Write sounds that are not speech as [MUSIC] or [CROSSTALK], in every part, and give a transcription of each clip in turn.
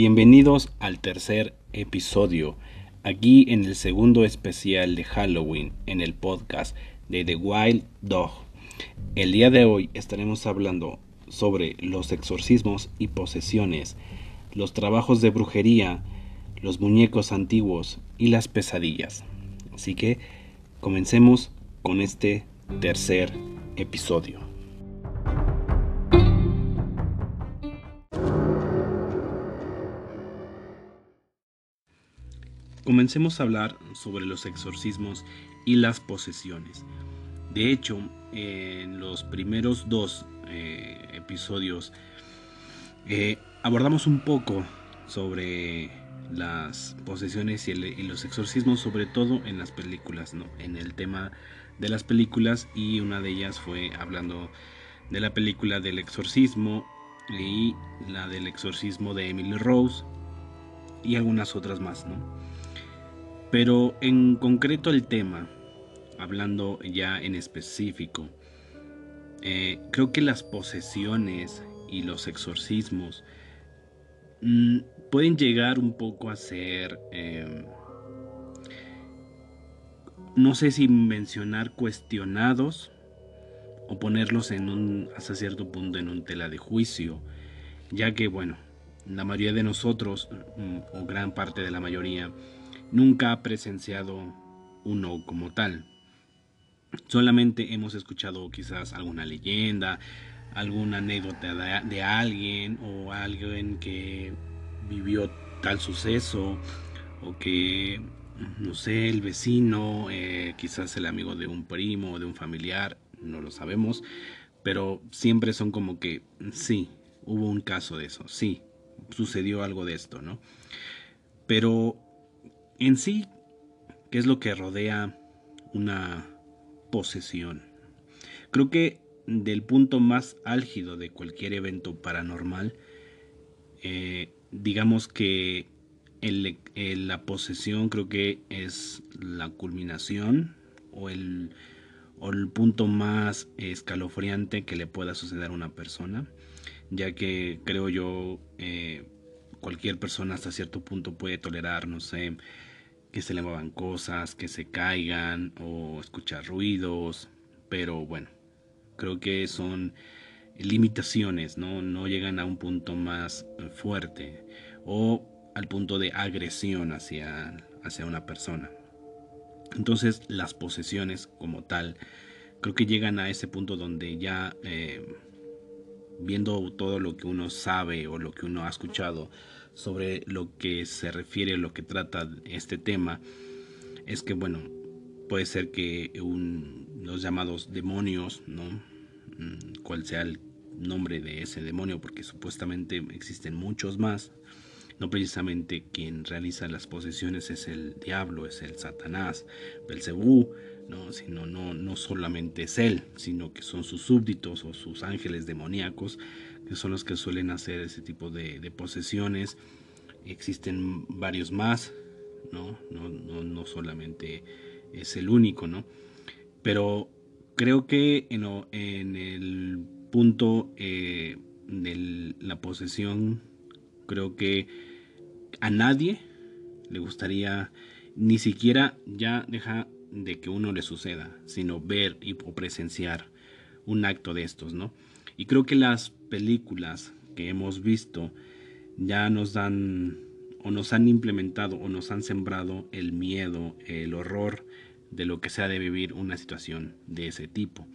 Bienvenidos al tercer episodio, aquí en el segundo especial de Halloween en el podcast de The Wild Dog. El día de hoy estaremos hablando sobre los exorcismos y posesiones, los trabajos de brujería, los muñecos antiguos y las pesadillas. Así que comencemos con este tercer episodio. Comencemos a hablar sobre los exorcismos y las posesiones. De hecho, en los primeros dos eh, episodios eh, abordamos un poco sobre las posesiones y, los exorcismos, sobre todo en las películas, ¿no? en el tema de las películas y una de ellas fue hablando de la película del exorcismo y la del exorcismo de Emily Rose y algunas otras más, ¿no? Pero en concreto el tema, hablando ya en específico, eh, creo que las posesiones y los exorcismos mm, pueden llegar un poco a ser, em, no sé si mencionar cuestionados o ponerlos en un, hasta cierto punto en un tela de juicio, ya que bueno, la mayoría de nosotros, mm, o gran parte de la mayoría, nunca ha presenciado uno como tal. Solamente hemos escuchado quizás alguna leyenda, alguna anécdota de, alguien o alguien que vivió tal suceso o que, no sé, el vecino, eh, quizás el amigo de un primo o de un familiar, no lo sabemos, pero siempre son como que, sí, hubo un caso de eso, sí, sucedió algo de esto, ¿no? Pero en sí, ¿qué es lo que rodea una posesión? Creo que del punto más álgido de cualquier evento paranormal, eh, digamos que la posesión creo que es la culminación o el, punto más escalofriante que le pueda suceder a una persona, ya que creo yo eh, cualquier persona hasta cierto punto puede tolerar, no sé, que se le muevan cosas, que se caigan o escuchar ruidos, pero bueno, creo que son limitaciones, ¿no? No llegan a un punto más fuerte o al punto de agresión hacia, hacia una persona. Entonces las posesiones como tal, creo que llegan a ese punto donde ya eh, viendo todo lo que uno sabe o lo que uno ha escuchado sobre lo que se refiere, lo que trata este tema, es que, bueno, puede ser que los llamados demonios, ¿no? Mm, cuál sea el nombre de ese demonio, porque supuestamente existen muchos más, no precisamente quien realiza las posesiones es el diablo, es el Satanás, Belcebú, ¿no? sino no, no solamente es él, sino que son sus súbditos o sus ángeles demoníacos, que son los que suelen hacer ese tipo de, posesiones. Existen varios más, ¿no? No, no, solamente es el único, ¿no? Pero creo que en, en el punto eh, de la posesión, creo que a nadie le gustaría ni siquiera ya deja de que uno le suceda, sino ver y, o presenciar un acto de estos, ¿no? Y creo que las películas que hemos visto ya nos dan o nos han implementado o nos han sembrado el miedo, el horror de lo que sea de vivir una situación de ese tipo.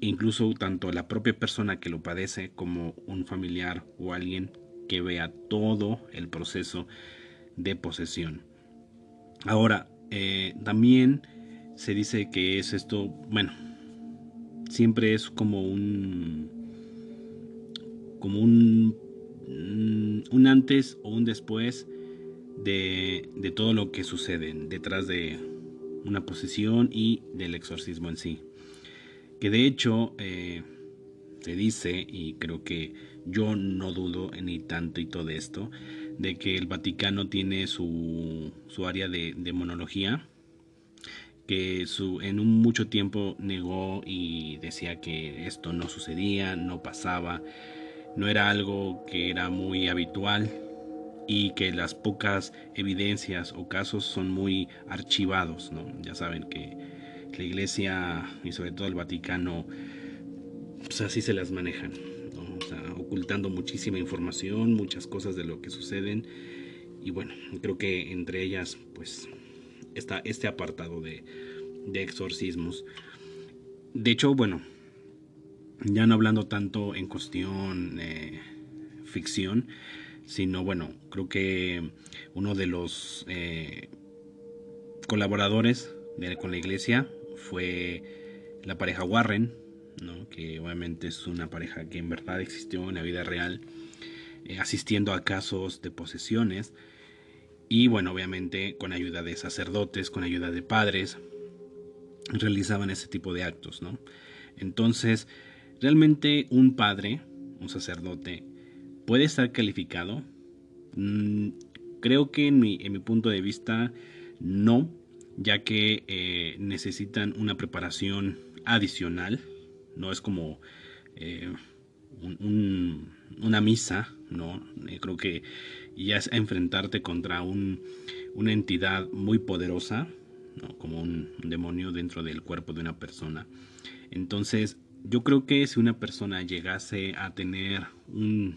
Incluso tanto la propia persona que lo padece como un familiar o alguien que vea todo el proceso de posesión. Ahora, eh, también se dice que es esto, bueno, siempre es como un como un, mm, un antes o un después de, de todo lo que sucede detrás de una posesión y del exorcismo en sí. Que de hecho eh, se dice, y creo que yo no dudo ni tanto y todo esto, de que el Vaticano tiene su, su área de demonología que su, en un mucho tiempo negó y decía que esto no sucedía, no pasaba, no era algo que era muy habitual y que las pocas evidencias o casos son muy archivados, ¿no? Ya saben que la iglesia y sobre todo el Vaticano, pues así se las manejan, ocultando muchísima información, muchas cosas de lo que suceden y bueno, creo que entre ellas pues está este apartado de, de exorcismos. De hecho, bueno, ya no hablando tanto en cuestión eh, ficción, sino bueno, creo que uno de los eh, colaboradores con la iglesia fue la pareja Warren, ¿no? que obviamente es una pareja que en verdad existió en la vida real, eh, asistiendo a casos de posesiones y bueno, obviamente con ayuda de sacerdotes, con ayuda de padres, realizaban ese tipo de actos, ¿no? Entonces, realmente un padre, un sacerdote, puede estar calificado. Mm, creo que en mi, punto de vista no, ya que eh, necesitan una preparación adicional. No es como eh, una misa, ¿no? Eh, creo que ya es enfrentarte contra una entidad muy poderosa, como un demonio dentro del cuerpo de una persona. Entonces, yo creo que si una persona llegase a tener un,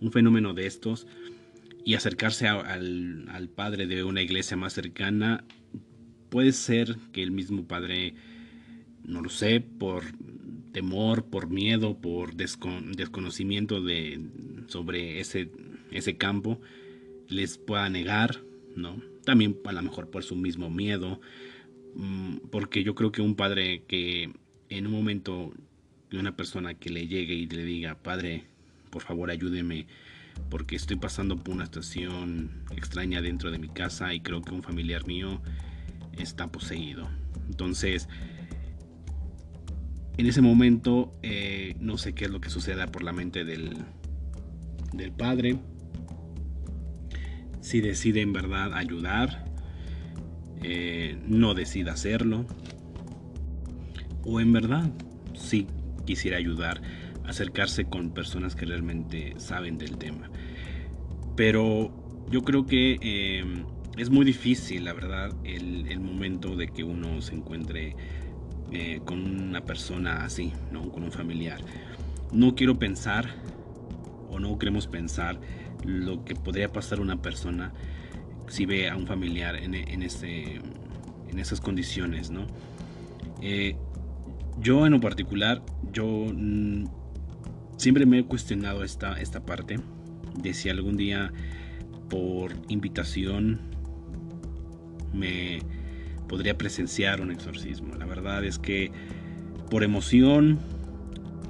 un fenómeno de estos y acercarse al, al, padre de una iglesia más cercana, puede ser que el mismo padre, no lo sé, por temor, por miedo, por desconocimiento de, sobre ese, ese campo, les pueda negar, ¿no? También a lo mejor por su mismo miedo, mm, porque yo creo que un padre que en un momento de una persona que le llegue y le diga, padre, por favor ayúdeme, porque estoy pasando por una situación extraña dentro de mi casa y creo que un familiar mío está poseído. Entonces, en ese momento, eh, no sé qué es lo que suceda por la mente del, del padre. Si decide en verdad ayudar, eh, no decida hacerlo. O en verdad, si quisiera ayudar, acercarse con personas que realmente saben del tema. Pero yo creo que eh, es muy difícil, la verdad, el, el momento de que uno se encuentre eh, con una persona así, ¿no? con un familiar. No quiero pensar o no queremos pensar lo que podría pasar una persona si ve a un familiar en, en esas condiciones. ¿no? Eh, yo en lo particular, yo mm, siempre me he cuestionado esta, esta parte de si algún día por invitación me podría presenciar un exorcismo. La verdad es que por emoción,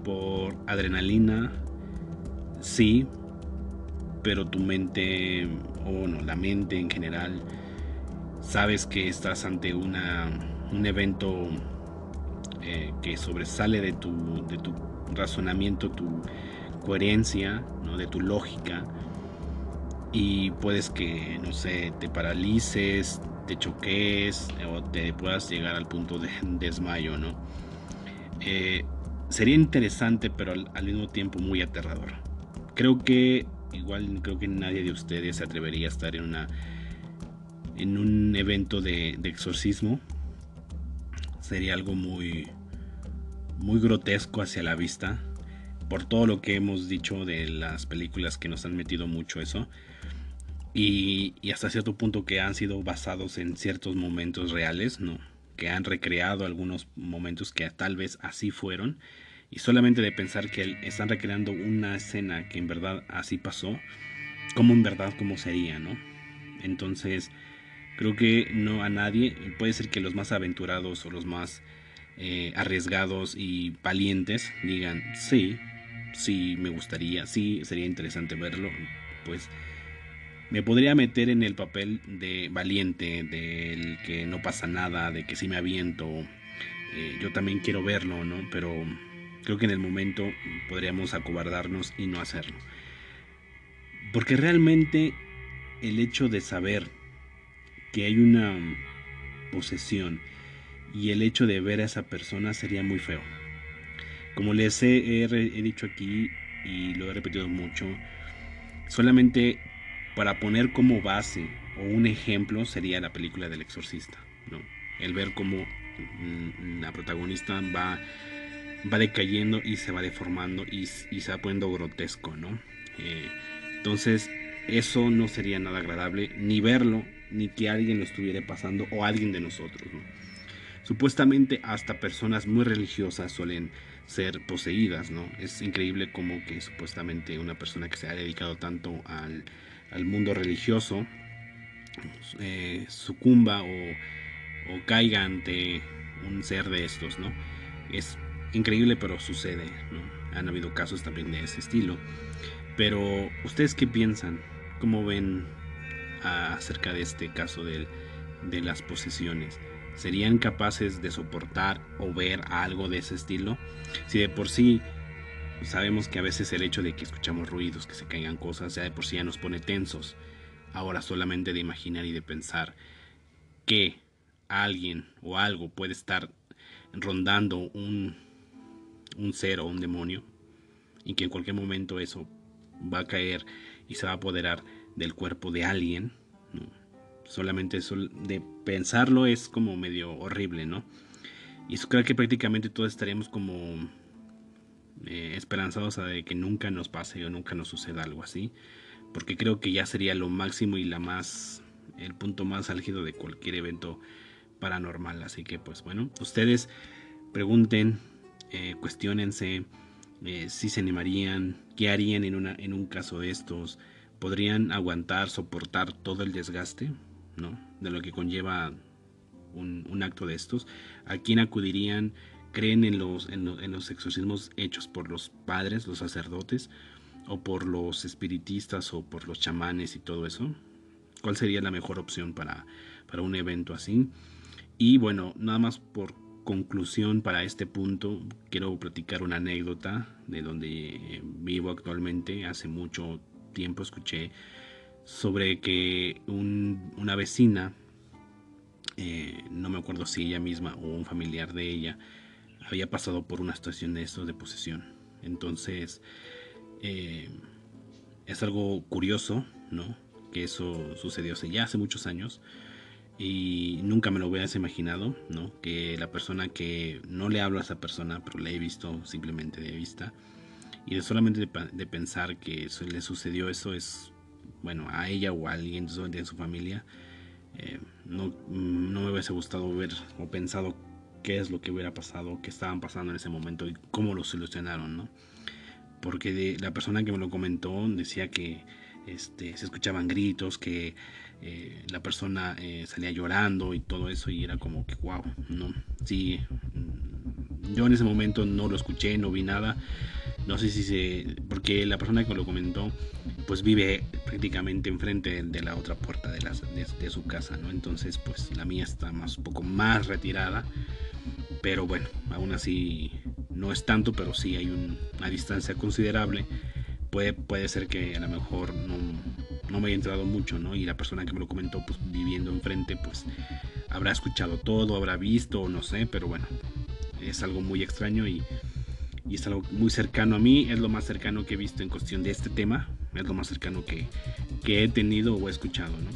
por adrenalina, sí, pero tu mente, o no, la mente en general, sabes que estás ante una, un evento eh, que sobresale de tu, de tu razonamiento, tu coherencia, ¿no? de tu lógica, y puedes que, no sé, te paralices, te choques o te puedas llegar al punto de [LAUGHS] desmayo, ¿no? Eh, sería interesante, pero al, mismo tiempo muy aterrador. Creo que igual creo que nadie de ustedes se atrevería a estar en una en un evento de exorcismo. Sería algo muy muy grotesco hacia la vista por todo lo que hemos dicho de las películas que nos han metido mucho eso y, hasta cierto punto que han sido basados en ciertos momentos reales, ¿no? que han recreado algunos momentos que tal vez así fueron y solamente de pensar que están recreando una escena que en verdad así pasó, como en verdad como sería, ¿no? Entonces, creo que no a nadie, puede ser que los más aventurados o los más eh, arriesgados y valientes digan, sí, sí, me gustaría, sí, sería interesante verlo, pues me podría meter en el papel de valiente, del que no pasa nada, de que si me aviento. Eh, yo también quiero verlo, ¿no? Pero creo que en el momento podríamos acobardarnos y no hacerlo. Porque realmente el hecho de saber que hay una posesión y el hecho de ver a esa persona sería muy feo. Como les he, he dicho aquí y lo he repetido mucho, solamente para poner como base o un ejemplo sería la película del exorcista, ¿no? El ver cómo mm, la protagonista va, va decayendo y se va deformando y, se va poniendo grotesco, ¿no? Eh, entonces, eso no sería nada agradable ni verlo, ni que alguien lo estuviera pasando o alguien de nosotros, ¿no? Supuestamente hasta personas muy religiosas suelen ser poseídas, ¿no? Es increíble como que supuestamente una persona que se ha dedicado tanto al, mundo religioso eh, sucumba o, caiga ante un ser de estos, ¿no? Es increíble, pero sucede. Han habido casos también de ese estilo. Pero, ¿ustedes qué piensan? ¿Cómo ven acerca de este caso de, de las posesiones? ¿Serían capaces de soportar o ver algo de ese estilo? Si de por sí sabemos que a veces el hecho de que escuchamos ruidos, que se caigan cosas, ya de por sí ya nos pone tensos. Ahora solamente de imaginar y de pensar que alguien o algo puede estar rondando un, un ser o un demonio y que en cualquier momento eso va a caer y se va a apoderar del cuerpo de alguien. Solamente eso de pensarlo es como medio horrible, ¿no? Y eso creo que prácticamente todos estaríamos como eh, esperanzados a de que nunca nos pase o nunca nos suceda algo así, porque creo que ya sería lo máximo y la más el punto más álgido de cualquier evento paranormal. Así que pues bueno, ustedes pregunten, eh, cuestionense eh, si se animarían, qué harían en, una, en un caso de estos, podrían aguantar, soportar todo el desgaste, ¿no? De lo que conlleva un, un acto de estos, a quién acudirían, creen en los, en, los exorcismos hechos por los padres, los sacerdotes, o por los espiritistas o por los chamanes y todo eso? ¿Cuál sería la mejor opción para, para un evento así? Y bueno, nada más por conclusión para este punto, quiero platicar una anécdota de donde eh, vivo actualmente. Hace mucho tiempo escuché sobre que una vecina, eh, no me acuerdo si ella misma o un familiar de ella, había pasado por una situación de esto de posesión. Entonces, eh, es algo curioso, ¿no? Que eso sucedió hace ya hace muchos años y nunca me lo hubieras imaginado, ¿no? Que la persona que no le hablo a esa persona, pero la he visto simplemente de vista y de solamente de, pensar que le sucedió eso es, bueno, a ella o a alguien de su familia, eh, no, no me hubiese gustado ver o pensado qué es lo que hubiera pasado, qué estaban pasando en ese momento y cómo lo solucionaron, ¿no? Porque de, la persona que me lo comentó decía que este, se escuchaban gritos, que eh, la persona eh, salía llorando y todo eso y era como que wow, ¿no? Sí, mm, yo en ese momento no lo escuché, no vi nada, no sé si se, porque la persona que lo comentó pues vive prácticamente enfrente de la otra puerta de, de, su casa, ¿no? Entonces pues la mía está más un poco más retirada pero bueno, aún así no es tanto, pero sí hay una distancia considerable. Puede, puede ser que a lo mejor no, no me haya entrado mucho, ¿no? Y la persona que me lo comentó, pues viviendo enfrente, pues habrá escuchado todo, habrá visto, no sé, pero bueno, es algo muy extraño y, y, es algo muy cercano a mí, es lo más cercano que he visto en cuestión de este tema, es lo más cercano que, que he tenido o he escuchado, ¿no?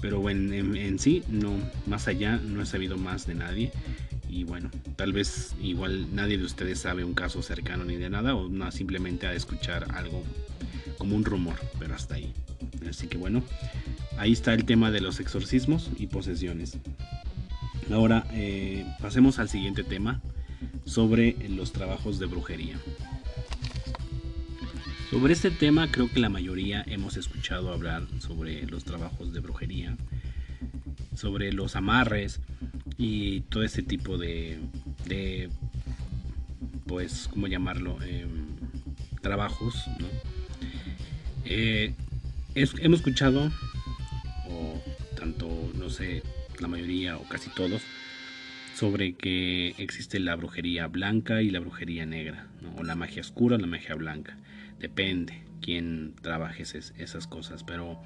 Pero en, en, en sí, no, más allá, no he sabido más de nadie y bueno, tal vez igual nadie de ustedes sabe un caso cercano ni de nada o no, simplemente a escuchar algo como un rumor, pero hasta ahí. Así que bueno, ahí está el tema de los exorcismos y posesiones. Ahora eh, pasemos al siguiente tema sobre los trabajos de brujería. Sobre este tema creo que la mayoría hemos escuchado hablar sobre los trabajos de brujería, sobre los amarres, y todo ese tipo de, de pues, ¿cómo llamarlo? Em, trabajos, ¿no? Eh, hemos escuchado, o tanto, no sé, la mayoría o casi todos, sobre que existe la brujería blanca y la brujería negra, o la magia oscura la magia blanca. Depende quién trabaje esas cosas, pero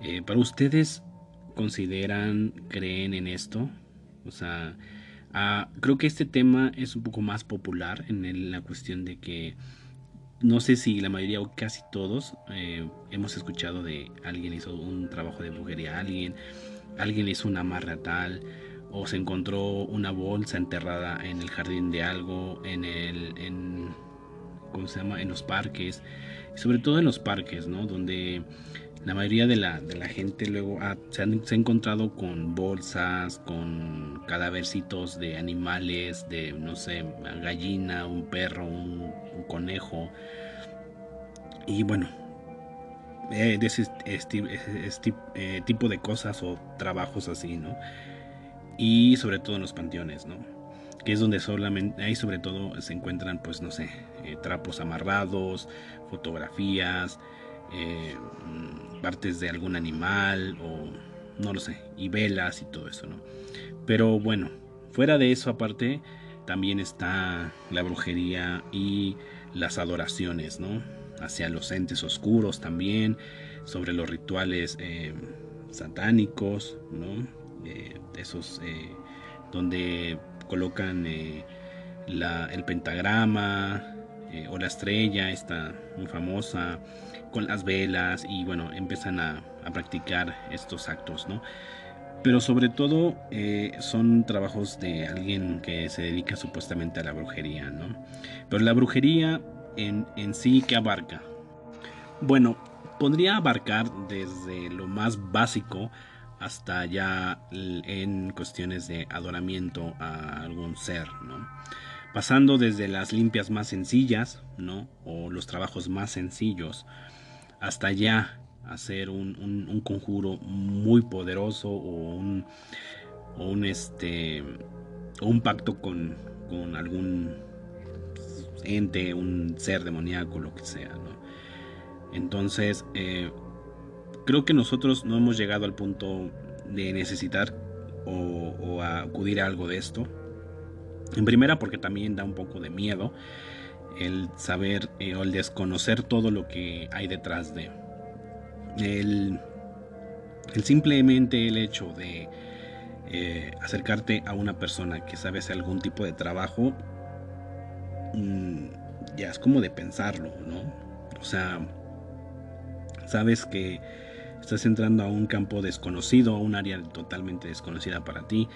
eh, para ustedes consideran, creen en esto, o sea, ah, creo que este tema es un poco más popular en la cuestión de que no sé si la mayoría o casi todos eh, hemos escuchado de alguien hizo un trabajo de brujería, alguien, alguien hizo una amarra tal, o se encontró una bolsa enterrada en el jardín de algo, en el, en, ¿cómo se llama? En los parques, sobre todo en los parques, ¿no? Donde la mayoría de la, de la gente luego se, han, se, ha encontrado con bolsas, con cadávercitos de animales, de, no sé, gallina, un perro, un, conejo. Y bueno, eh, de ese eh, tipo de cosas o trabajos así, ¿no? Y sobre todo en los panteones, ¿no? Que es donde solamente, ahí sobre todo se encuentran, pues, no sé, eh, trapos amarrados, fotografías, eh, partes de algún animal o no lo sé, y velas y todo eso, ¿no? Pero bueno, fuera de eso aparte, también está la brujería y las adoraciones, ¿no? Hacia los entes oscuros también, sobre los rituales eh, satánicos, ¿no? Eh, esos donde colocan el pentagrama o la estrella, esta muy famosa, con las velas y bueno, empiezan a, practicar estos actos, ¿no? Pero sobre todo eh, son trabajos de alguien que se dedica supuestamente a la brujería, ¿no? Pero la brujería en, en sí, ¿qué abarca? Bueno, podría abarcar desde lo más básico hasta ya en cuestiones de adoramiento a algún ser, ¿no? Pasando desde las limpias más sencillas, ¿no? O los trabajos más sencillos, hasta ya hacer un, conjuro muy poderoso o un, o un este o un pacto con, con, algún ente, un ser demoníaco, lo que sea. Entonces, eh, creo que nosotros no hemos llegado al punto de necesitar o, acudir a algo de esto. En primera, porque también da un poco de miedo el saber eh, o el desconocer todo lo que hay detrás de. El, el simplemente el hecho de eh, acercarte a una persona que sabe hacer algún tipo de trabajo, mm, ya es como de pensarlo, ¿no? O sea, sabes que estás entrando a un campo desconocido, a un área totalmente desconocida para ti.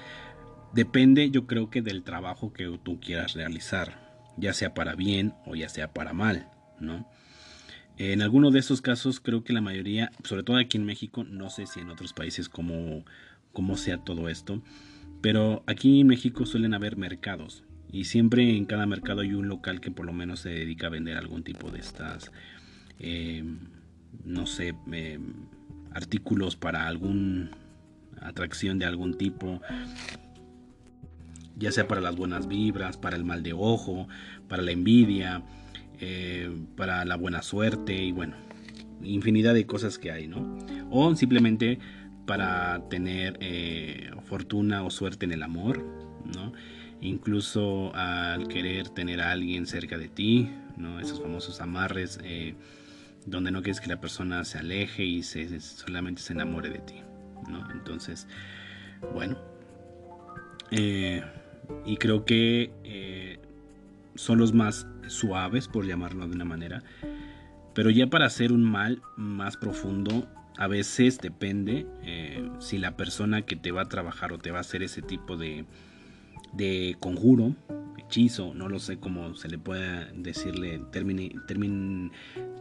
Depende, yo creo que del trabajo que tú quieras realizar ya sea para bien o ya sea para mal, ¿no? En alguno de esos casos creo que la mayoría, sobre todo aquí en México, no sé si en otros países cómo, cómo sea todo esto, pero aquí en México suelen haber mercados y siempre en cada mercado hay un local que por lo menos se dedica a vender algún tipo de estas, eh, no sé, eh, artículos para algún atracción de algún tipo ya sea para las buenas vibras, para el mal de ojo, para la envidia, eh, para la buena suerte y bueno, infinidad de cosas que hay, ¿no? O simplemente para tener eh, fortuna o suerte en el amor, ¿no? Incluso al querer tener a alguien cerca de ti, ¿no? Esos famosos amarres eh, donde no quieres que la persona se aleje y se, solamente se enamore de ti, ¿no? Entonces, bueno, y creo que eh, son los más suaves, por llamarlo de una manera. Pero ya para hacer un mal más profundo, a veces depende eh, si la persona que te va a trabajar o te va a hacer ese tipo de, de conjuro, hechizo, no lo sé cómo se le puede decirle término,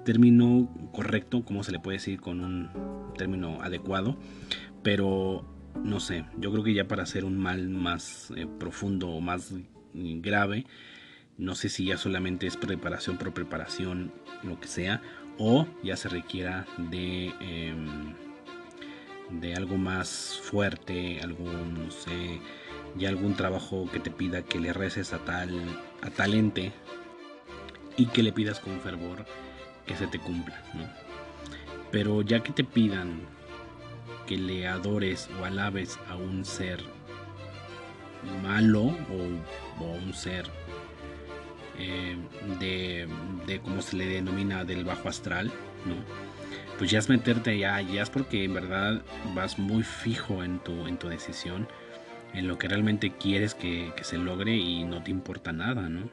término correcto, cómo se le puede decir con un término adecuado, pero no sé, yo creo que ya para hacer un mal más eh, profundo o más grave, no sé si ya solamente es preparación por preparación, lo que sea, o ya se requiera de, em, de algo más fuerte, algún, no sé, ya algún trabajo que te pida que le reces a tal, a tal ente y que le pidas con fervor que se te cumpla, ¿no? Pero ya que te pidan que le adores o alabes a un ser malo o, un ser eh, de, de como se le denomina del bajo astral, ¿no? Pues ya es meterte ya, ya es porque en verdad vas muy fijo en tu, en tu decisión, en lo que realmente quieres que, que se logre y no te importa nada, ¿no?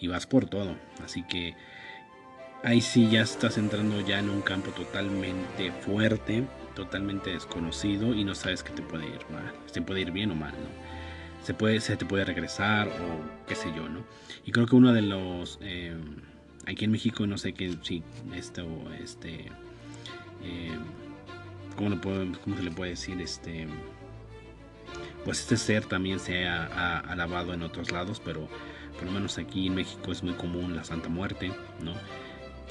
Y vas por todo. Así que ahí sí ya estás entrando ya en un campo totalmente fuerte, totalmente desconocido y no sabes qué te puede ir mal, te puede ir bien o mal, ¿no? Se, puede, se te puede regresar o qué sé yo, ¿no? Y creo que uno de los... Eh, aquí en México no sé qué, si esto, este... Eh, ¿cómo, ¿Cómo se le puede decir? Este pues este ser también se ha, alabado en otros lados, pero por lo menos aquí en México es muy común la Santa Muerte, ¿no?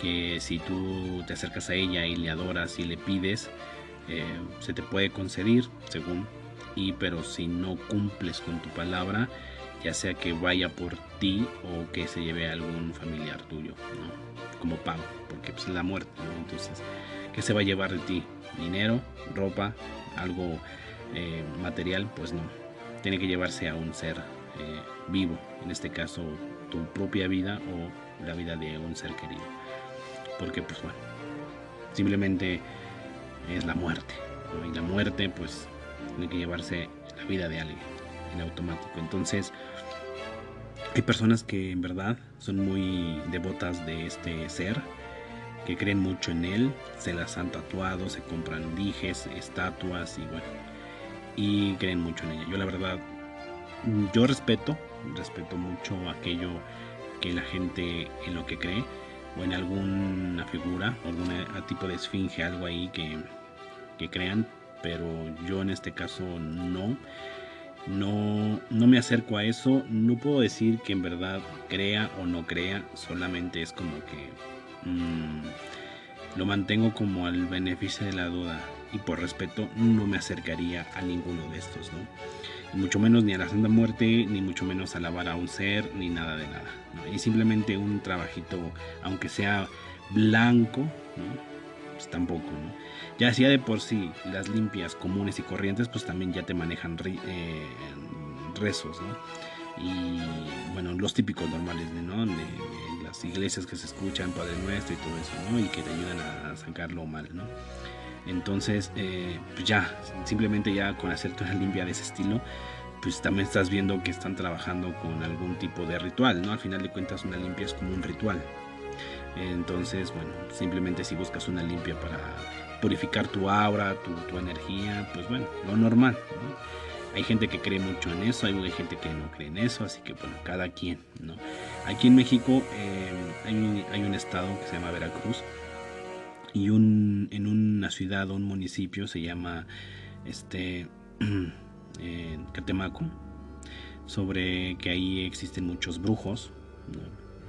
Que si tú te acercas a ella y le adoras y le pides, eh, se te puede conceder, según, y pero si no cumples con tu palabra, ya sea que vaya por ti o que se lleve a algún familiar tuyo, ¿no? Como pago, porque pues es la muerte, ¿no? Entonces, ¿qué se va a llevar de ti? Dinero, ropa, algo eh, material, pues no. Tiene que llevarse a un ser eh, vivo, en este caso tu propia vida o la vida de un ser querido. Porque pues bueno, simplemente es la muerte. Y la muerte pues tiene que llevarse la vida de alguien en automático. Entonces hay personas que en verdad son muy devotas de este ser, que creen mucho en él, se las han tatuado, se compran dijes, estatuas y bueno, y creen mucho en ella. Yo la verdad, yo respeto, respeto mucho aquello que la gente en lo que cree o en alguna figura, algún tipo de esfinge, algo ahí que, que crean, pero yo en este caso no. No, no me acerco a eso, no puedo decir que en verdad crea o no crea, solamente es como que mm, lo mantengo como al beneficio de la duda y por respeto no me acercaría a ninguno de estos, ¿no? mucho menos ni a la Santa Muerte, ni mucho menos alabar a un ser, ni nada de nada. Y simplemente un trabajito, aunque sea blanco, pues tampoco, ¿no? Ya hacía de por sí las limpias comunes y corrientes, pues también ya te manejan eh, rezos, ¿no? Y bueno, los típicos normales, ¿no? De, las iglesias que se escuchan, Padre Nuestro y todo eso, ¿no? Y que te ayudan a sacarlo mal, ¿no? Entonces, eh, pues ya, simplemente ya con hacerte una limpia de ese estilo, pues también estás viendo que están trabajando con algún tipo de ritual, ¿no? Al final de cuentas una limpia es como un ritual. Entonces, bueno, simplemente si buscas una limpia para purificar tu aura, tu, energía, pues bueno, lo normal. Hay gente que cree mucho en eso, hay, gente que no cree en eso, así que bueno, cada quien, ¿no? Aquí en México eh, hay un estado que se llama Veracruz, y en una ciudad o un municipio se llama este [CLEARS THROAT] Catemaco sobre que ahí existen muchos brujos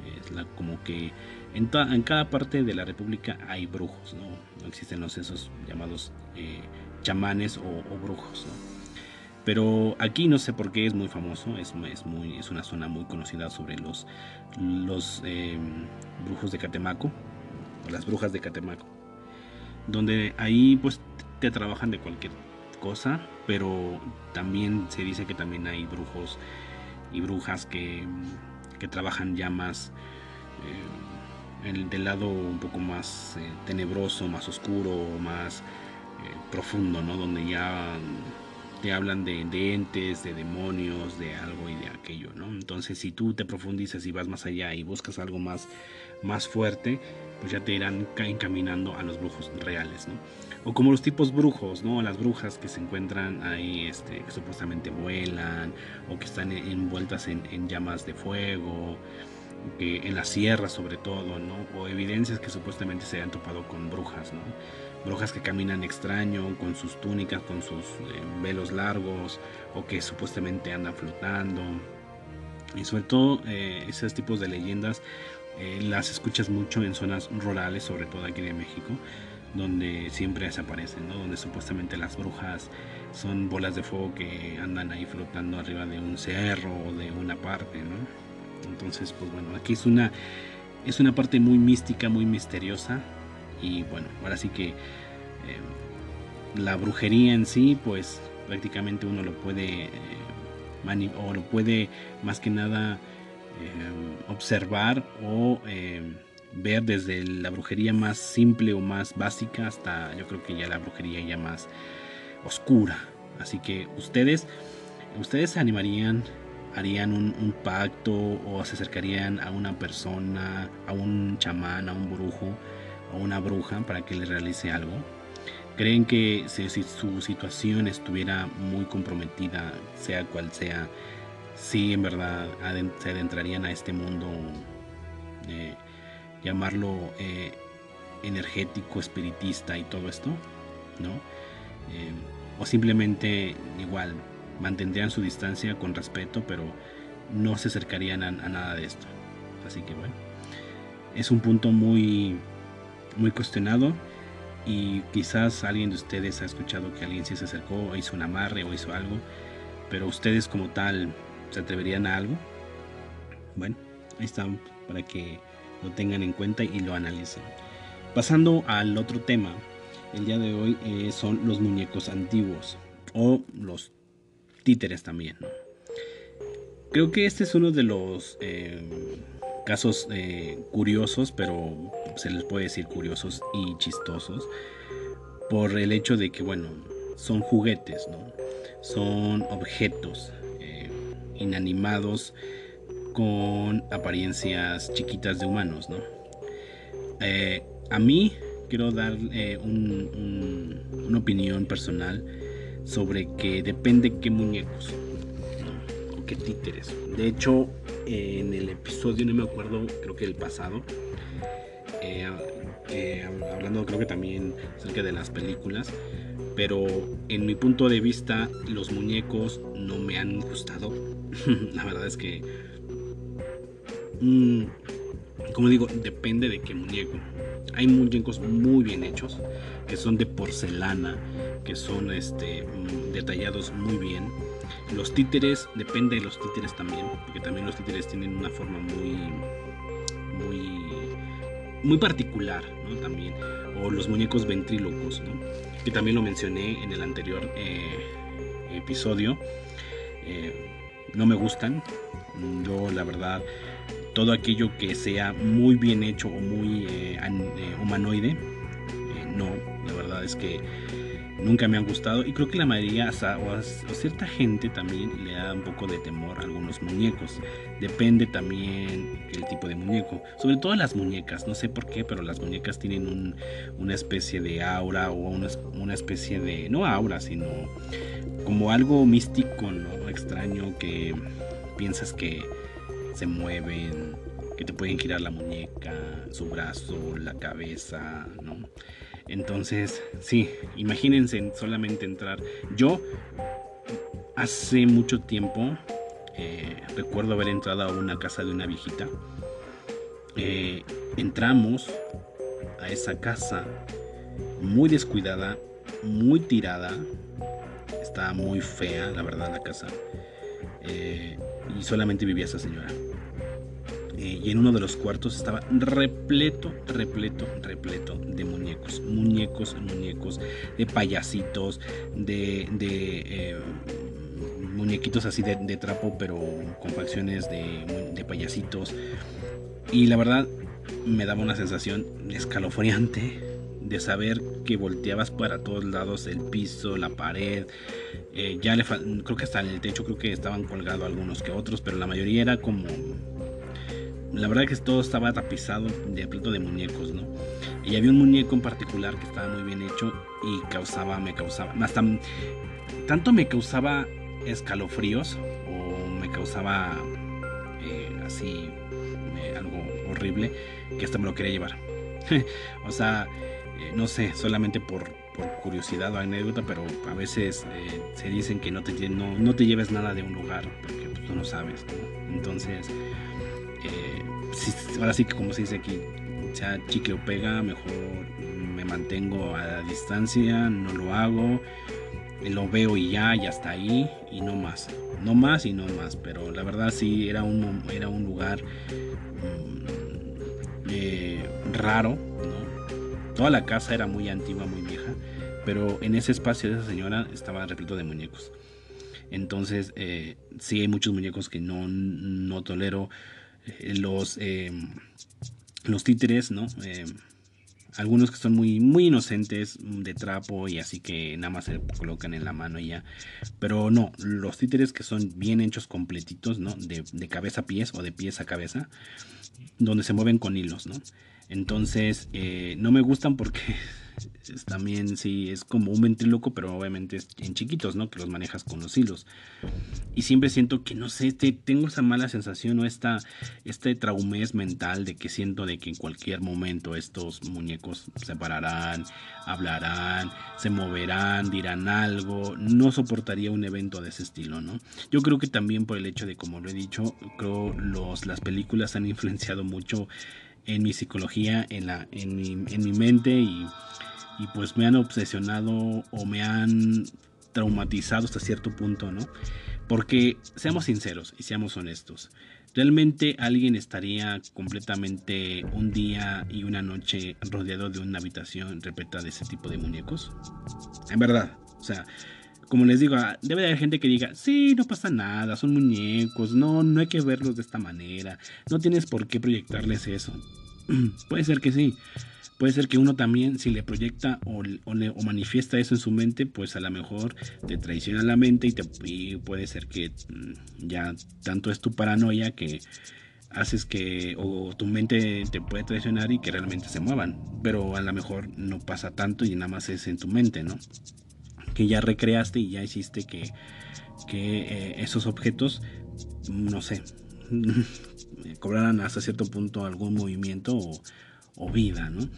es como que en, en, cada parte de la república hay brujos no, no existen los esos llamados eh, chamanes o, brujos pero aquí no sé por qué es muy famoso es, es, muy, es una zona muy conocida sobre los, los em, brujos de Catemaco las brujas de Catemaco, donde ahí pues te trabajan de cualquier cosa, pero también se dice que también hay brujos y brujas que, que trabajan ya más eh, el, del lado un poco más eh, tenebroso, más oscuro, más eh, profundo, ¿no? Donde ya te hablan de, de, entes, de demonios, de algo y de aquello, ¿no? Entonces, si tú te profundizas y vas más allá y buscas algo más, más fuerte, pues ya te irán encaminando a los brujos reales, ¿no? O como los tipos brujos, ¿no? Las brujas que se encuentran ahí, este, que supuestamente vuelan, o que están envueltas en, llamas de fuego, que en la sierra sobre todo, ¿no? O evidencias que supuestamente se han topado con brujas, ¿no? Brujas que caminan extraño, con sus túnicas, con sus eh, velos largos, o que supuestamente andan flotando. Y sobre todo eh, esos tipos de leyendas eh, las escuchas mucho en zonas rurales, sobre todo aquí de México, donde siempre desaparecen, ¿no? donde supuestamente las brujas son bolas de fuego que andan ahí flotando arriba de un cerro o de una parte. ¿no? Entonces, pues bueno, aquí es una, es una parte muy mística, muy misteriosa. Y bueno, ahora sí que eh, la brujería en sí, pues prácticamente uno lo puede, eh, o lo puede más que nada observar o eh, ver desde la brujería más simple o más básica hasta yo creo que ya la brujería ya más oscura. Así que ustedes, ustedes se animarían harían un, pacto o se acercarían a una persona, a un chamán, a un brujo o una bruja para que le realice algo. ¿Creen que si, su situación estuviera muy comprometida, sea cual sea, si en verdad se adentrarían a este mundo, eh, llamarlo eh, energético, espiritista y todo esto? ¿No? Eh, o simplemente igual mantendrían su distancia con respeto, pero no se acercarían a, nada de esto. Así que bueno, es un punto muy, muy cuestionado y quizás alguien de ustedes ha escuchado que alguien se acercó, hizo un amarre o hizo algo, pero ustedes como tal se atreverían a algo. Bueno, ahí está para que lo tengan en cuenta y lo analicen. Pasando al otro tema, el día de hoy eh, son los muñecos antiguos o los títeres también. Creo que este es uno de los eh, casos eh, curiosos, pero se les puede decir curiosos y chistosos, por el hecho de que, bueno, son juguetes, son objetos inanimados con apariencias chiquitas de humanos. a mí quiero dar una opinión personal sobre que depende qué muñecos o qué títeres. De hecho, en el episodio, no me acuerdo, creo que el pasado, eh, eh, hablando creo que también acerca de las películas, pero en mi punto de vista los muñecos no me han gustado. [LAUGHS] La verdad es que, mm, como digo, depende de qué muñeco. Hay muñecos muy bien hechos, que son de porcelana, que son este, mm, detallados muy bien. Los títeres, depende de los títeres también, porque también los títeres tienen una forma muy, muy, muy particular, ¿no? También. O los muñecos ventrílocos, ¿no? Que también lo mencioné en el anterior eh, episodio. Eh, no me gustan. Yo, la verdad, todo aquello que sea muy bien hecho o muy eh, humanoide, no, la verdad es que nunca me han gustado y creo que la mayoría o, cierta gente también le da un poco de temor a algunos muñecos. Depende también el tipo de muñeco. Sobre todo las muñecas, no sé por qué, pero las muñecas tienen una especie de aura o una, especie de, no aura, sino como algo místico, ¿no? Extraño que piensas que se mueven, que te pueden girar la muñeca, su brazo, la cabeza, ¿no? Entonces, sí, imagínense solamente entrar. Yo, hace mucho tiempo, eh, recuerdo haber entrado a una casa de una viejita. Eh, entramos a esa casa muy descuidada, muy tirada. Estaba muy fea, la verdad, la casa. Eh, y solamente vivía esa señora. Eh, y en uno de los cuartos estaba repleto, repleto, repleto de muñecos, muñecos, muñecos, de payasitos, de, de eh, muñequitos así de, trapo, pero con facciones de, de payasitos. Y la verdad me daba una sensación escalofriante de saber que volteabas para todos lados el piso, la pared. Eh, ya le creo que hasta en el techo creo que estaban colgados algunos que otros, pero la mayoría era como la verdad que todo estaba tapizado de plato de muñecos, ¿no? Y había un muñeco en particular que estaba muy bien hecho y causaba, me causaba, hasta tanto me causaba escalofríos o me causaba eh, así eh, algo horrible que hasta me lo quería llevar. [LAUGHS] o sea, eh, no sé, solamente por, curiosidad o anécdota, pero a veces se dicen que no te, no, no te lleves nada de un lugar porque pues, tú no sabes. Entonces, ahora sí que como se dice aquí, sea chicle o pega, mejor me mantengo a la distancia, no lo hago, lo veo y ya, y hasta ahí, y no más, no más y no más, pero la verdad sí era un, era un lugar mm, eh, raro, toda la casa era muy antigua, muy vieja, pero en ese espacio de esa señora estaba repleto de muñecos. Entonces, eh, sí hay muchos muñecos que no, no tolero. Eh, los, eh, los títeres, ¿no? Eh, algunos que son muy, muy inocentes mm, de trapo y así que nada más se colocan en la mano y ya. Pero no, los títeres que son bien hechos completitos, ¿no? De, de cabeza a pies o de pies a cabeza, donde se mueven con hilos, ¿no? Entonces, no me gustan porque [LAUGHS] también sí es como un ventríloco, pero obviamente es en chiquitos, ¿no? Que los manejas con los hilos. Y siempre siento que, no sé, tengo esa mala sensación o esta, este traumés mental de que siento de que en cualquier momento estos muñecos se pararán, hablarán, se moverán, dirán algo. No soportaría un evento de ese estilo, ¿no? Yo creo que también por el hecho de, como lo he dicho, creo los, las películas han influenciado mucho en mi psicología, en, la, en, mi, en mi mente y y pues me han obsesionado o me han traumatizado hasta cierto punto, ¿no? Porque seamos sinceros y seamos honestos, ¿realmente alguien estaría completamente un día y una noche rodeado de una habitación repleta de ese tipo de muñecos? En verdad, o sea, como les digo, ah, debe de haber gente que diga, sí, no pasa nada, son muñecos, no, no hay que verlos de esta manera, no tienes por qué proyectarles eso. [CLEARS THROAT] Puede ser que sí, Puede ser que uno también, si le proyecta o, o, manifiesta eso en su mente, pues a lo mejor te traiciona la mente y, te, puede ser que mm, ya tanto es tu paranoia que haces que o tu mente te puede traicionar y que realmente se muevan. Pero a lo mejor no pasa tanto y nada más es en tu mente, ¿no? Que ya recreaste y ya hiciste que, que eh, esos objetos, no sé, [LAUGHS] cobraran hasta cierto punto algún movimiento o o vida, ¿no?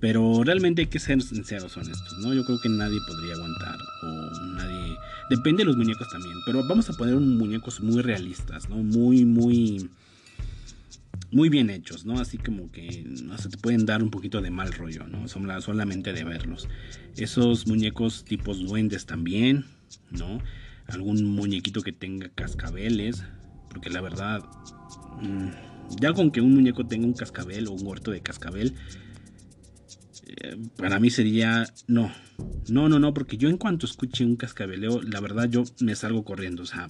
Pero realmente hay que ser sinceros, honestos, ¿no? Yo creo que nadie podría aguantar o nadie... Depende de los muñecos también, pero vamos a poner muñecos muy realistas, ¿no? Muy, muy... Muy bien hechos, ¿no? Así como que no se te pueden dar un poquito de mal rollo, ¿no? Solamente de verlos. Esos muñecos tipos duendes también, ¿no? Algún muñequito que tenga cascabeles, porque la verdad... Mm, ya con que un muñeco tenga un cascabel o un huerto de cascabel, eh, para mí sería no. No, no, no, porque yo en cuanto escuche un cascabeleo, la verdad yo me salgo corriendo. O sea,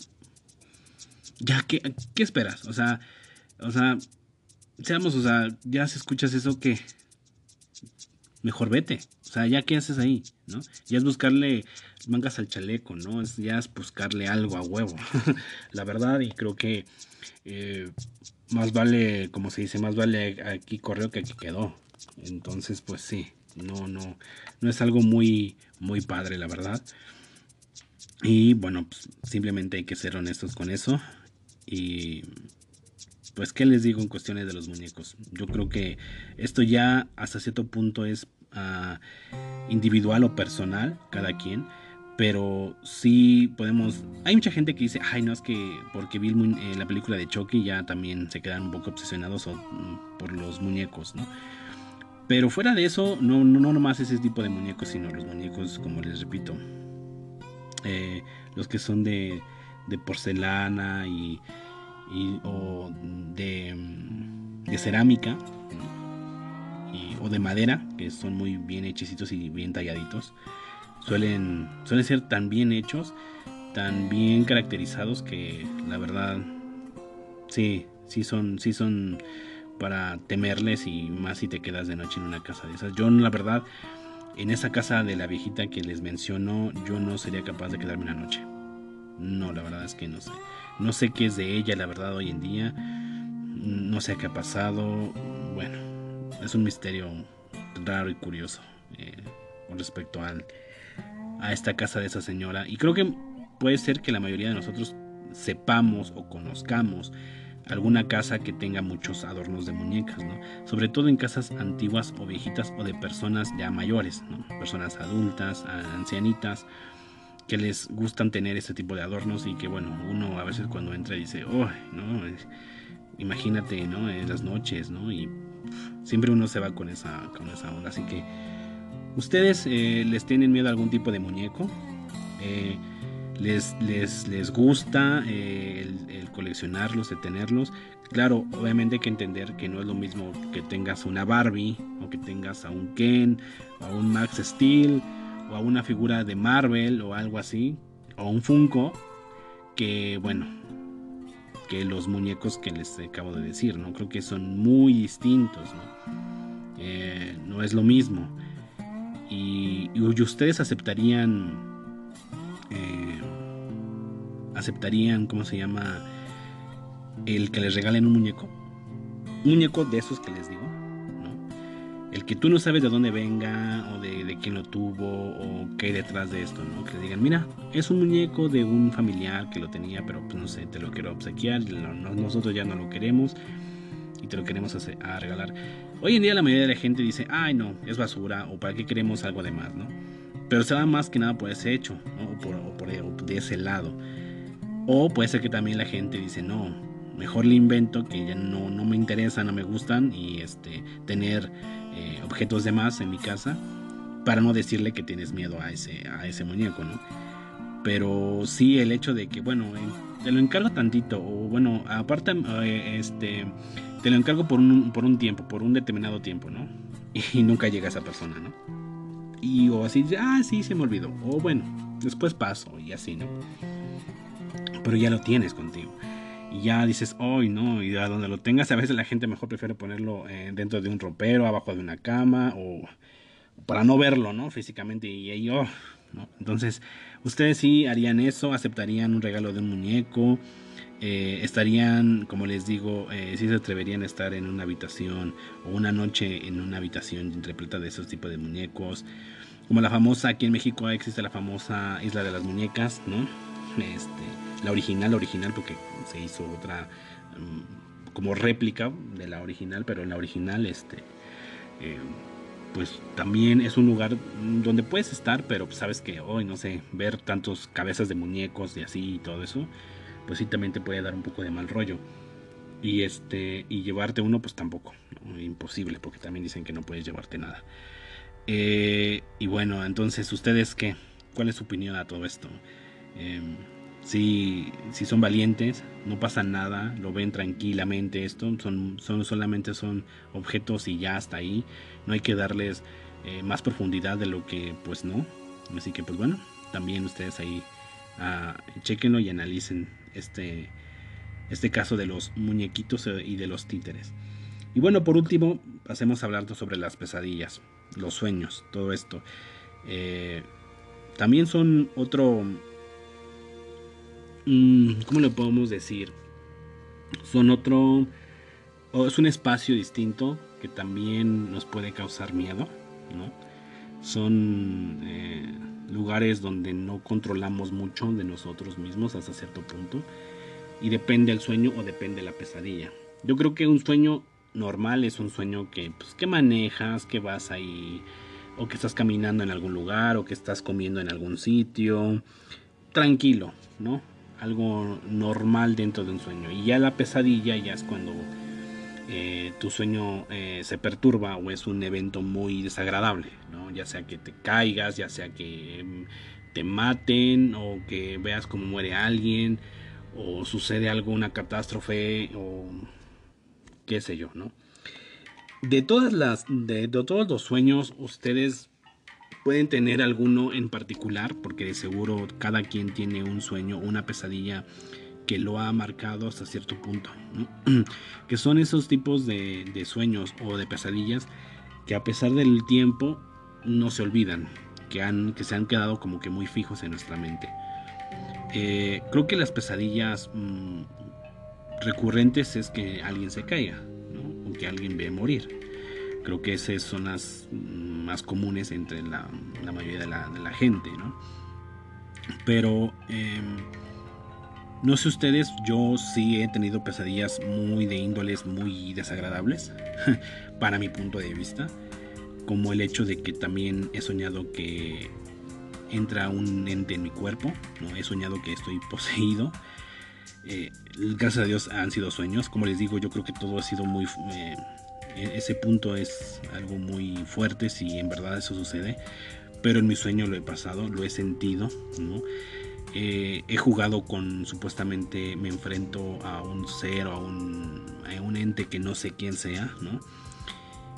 ya, ¿qué, qué esperas? O sea, o sea, seamos, o sea, ya si escuchas eso, que mejor vete. O sea, ya qué haces ahí, ¿no? Ya es buscarle mangas al chaleco, ¿no? Es, ya es buscarle algo a huevo. [LAUGHS] la verdad, y creo que eh, más vale, como se dice, más vale aquí correo que aquí quedó. Entonces, pues sí, no, no, no es algo muy, muy padre, la verdad. Y bueno, pues, simplemente hay que ser honestos con eso. Y pues, ¿qué les digo en cuestiones de los muñecos? Yo creo que esto ya hasta cierto punto es ah, individual o personal, cada quien pero sí podemos. Hay mucha gente que dice, ay, no es que porque vi eh, la película de Chucky ya también se quedan un poco obsesionados mm, por los muñecos, ¿no? Pero fuera de eso, no, no, no nomás ese tipo de muñecos, sino los muñecos, como les repito, eh, los que son de porcelana y, y o de, cerámica o de madera, que son muy bien hechecitos y bien talladitos suelen, suelen ser tan bien hechos, tan bien caracterizados que la verdad sí, sí son, sí son para temerles y más si te quedas de noche en una casa de esas. Yo la verdad, en esa casa de la viejita que les menciono, yo no sería capaz de quedarme una noche. No, la verdad es que no sé. No sé qué es de ella, la verdad, hoy en día. No sé qué ha pasado. Bueno, es un misterio raro y curioso eh, con respecto al, a esta casa de esa señora. Y creo que puede ser que la mayoría de nosotros sepamos o conozcamos alguna casa que tenga muchos adornos de muñecas, ¿no? Sobre todo en casas antiguas o viejitas o de personas ya mayores, ¿no? Personas adultas, ancianitas, que les gustan tener este tipo de adornos y que, bueno, uno a veces cuando entra dice, oh, ¿no? Imagínate, ¿no? En las noches, ¿no? Y siempre uno se va con esa, con esa onda, así que ¿Ustedes eh, les tienen miedo a algún tipo de muñeco? Eh, les, les, gusta eh, el, coleccionarlos, de tenerlos? Claro, obviamente hay que entender que no es lo mismo que tengas una Barbie o que tengas a un Ken o a un Max Steel o a una figura de Marvel o algo así o un Funko que bueno que los muñecos que les acabo de decir, ¿no? Creo que son muy distintos, ¿no? no es lo mismo. Y, ustedes aceptarían, eh, aceptarían, ¿cómo se llama? El que les regalen un muñeco. Un muñeco de esos que les digo el que tú no sabes de dónde venga o de, quién lo tuvo o qué hay detrás de esto, ¿no? Que digan, mira, es un muñeco de un familiar que lo tenía, pero pues no sé, te lo quiero obsequiar, nosotros ya no lo queremos y te lo queremos hacer, a regalar. Hoy en día la mayoría de la gente dice, ay no, es basura o para qué queremos algo de más, ¿no? Pero se da más que nada por ese hecho, ¿no? o, por, o por de ese lado. O puede ser que también la gente dice, no, mejor le invento que ya no, no me interesa, no me gustan y este, tener eh, objetos de más en mi casa para no decirle que tienes miedo a ese, a ese muñeco, ¿no? Pero sí el hecho de que, bueno, te lo encargo tantito, o bueno, aparte, eh, este, te lo encargo por un, por un tiempo, por un determinado tiempo, ¿no? [LAUGHS] Y nunca llega esa persona, ¿no? Y o así, ah, sí, se me olvidó, o bueno, después paso y así, ¿no? Pero ya lo tienes contigo y ya dices, hoy no, y a donde lo tengas, a veces la gente mejor prefiere ponerlo eh, dentro de un ropero, abajo de una cama, o para no verlo, ¿no? Físicamente, y ahí, oh, ¿no? Entonces, ustedes sí harían eso, aceptarían un regalo de un muñeco, eh, estarían, como les digo, eh, si se atreverían a estar en una habitación o una noche en una habitación repleta de esos tipos de muñecos. Como la famosa, aquí en México existe la famosa Isla de las Muñecas, ¿no? Este, la original, original, porque se hizo otra mm, como réplica de la original, pero en la original, este, eh, pues también es un lugar donde puedes estar, pero sabes que hoy, no sé, ver tantos cabezas de muñecos y así y todo eso, pues sí también te puede dar un poco de mal rollo. Y este, y llevarte uno, pues tampoco, imposible, porque también dicen que no puedes llevarte nada. Eh, y bueno, entonces, ¿ustedes qué? ¿Cuál es su opinión a todo esto? Em, si, si son valientes, no pasa nada, lo ven tranquilamente esto, son, son solamente son objetos y ya hasta ahí, no hay que darles eh, más profundidad de lo que pues no, así que pues bueno, también ustedes ahí uh, chequenlo y analicen este, este caso de los muñequitos eh, y de los títeres. Y bueno, por último, pasemos a hablar sobre las pesadillas, los sueños, todo esto. Eh, también son otro ¿cómo le podemos decir? Son otro, o es un espacio distinto que también nos puede causar miedo, ¿no? Son eh, lugares donde no controlamos mucho de nosotros mismos hasta cierto punto y depende el sueño o depende la pesadilla. Yo creo que un sueño normal es un sueño que, pues, que manejas, que vas ahí o que estás caminando en algún lugar o que estás comiendo en algún sitio, tranquilo, ¿no? Algo normal dentro de un sueño. Y ya la pesadilla ya es cuando eh, tu sueño eh, se perturba o es un evento muy desagradable, ¿no? Ya sea que te caigas, ya sea que mm, te maten o que veas cómo muere alguien o sucede algo, una catástrofe o qué sé yo, ¿no? De todas las, de todos los sueños, ustedes Pueden tener alguno en particular, porque de seguro cada quien tiene un sueño, una pesadilla que lo ha marcado hasta cierto punto. [CLEARS THROAT] que son esos tipos de, sueños o de pesadillas que a pesar del tiempo no se olvidan, que, han, que se han quedado como que muy fijos en nuestra mente. Eh, creo que las pesadillas mm, recurrentes es que alguien se caiga o que alguien ve morir. Creo que esas son las más comunes entre la, mayoría de la, gente, ¿no? Pero em, no sé ustedes, yo sí he tenido pesadillas muy de índoles muy desagradables, [LAUGHS] para mi punto de vista, como el hecho de que también he soñado que entra un ente en mi cuerpo, ¿no? he soñado que estoy [LAUGHS] poseído. Eh, gracias a Dios han sido sueños, como les digo, yo creo que todo ha sido muy... Eh, ese punto es algo muy fuerte si en verdad eso sucede. Pero en mi sueño lo he pasado, lo he sentido, eh, he jugado con, supuestamente me enfrento a un ser o a un, ente que no sé quién sea, ¿no?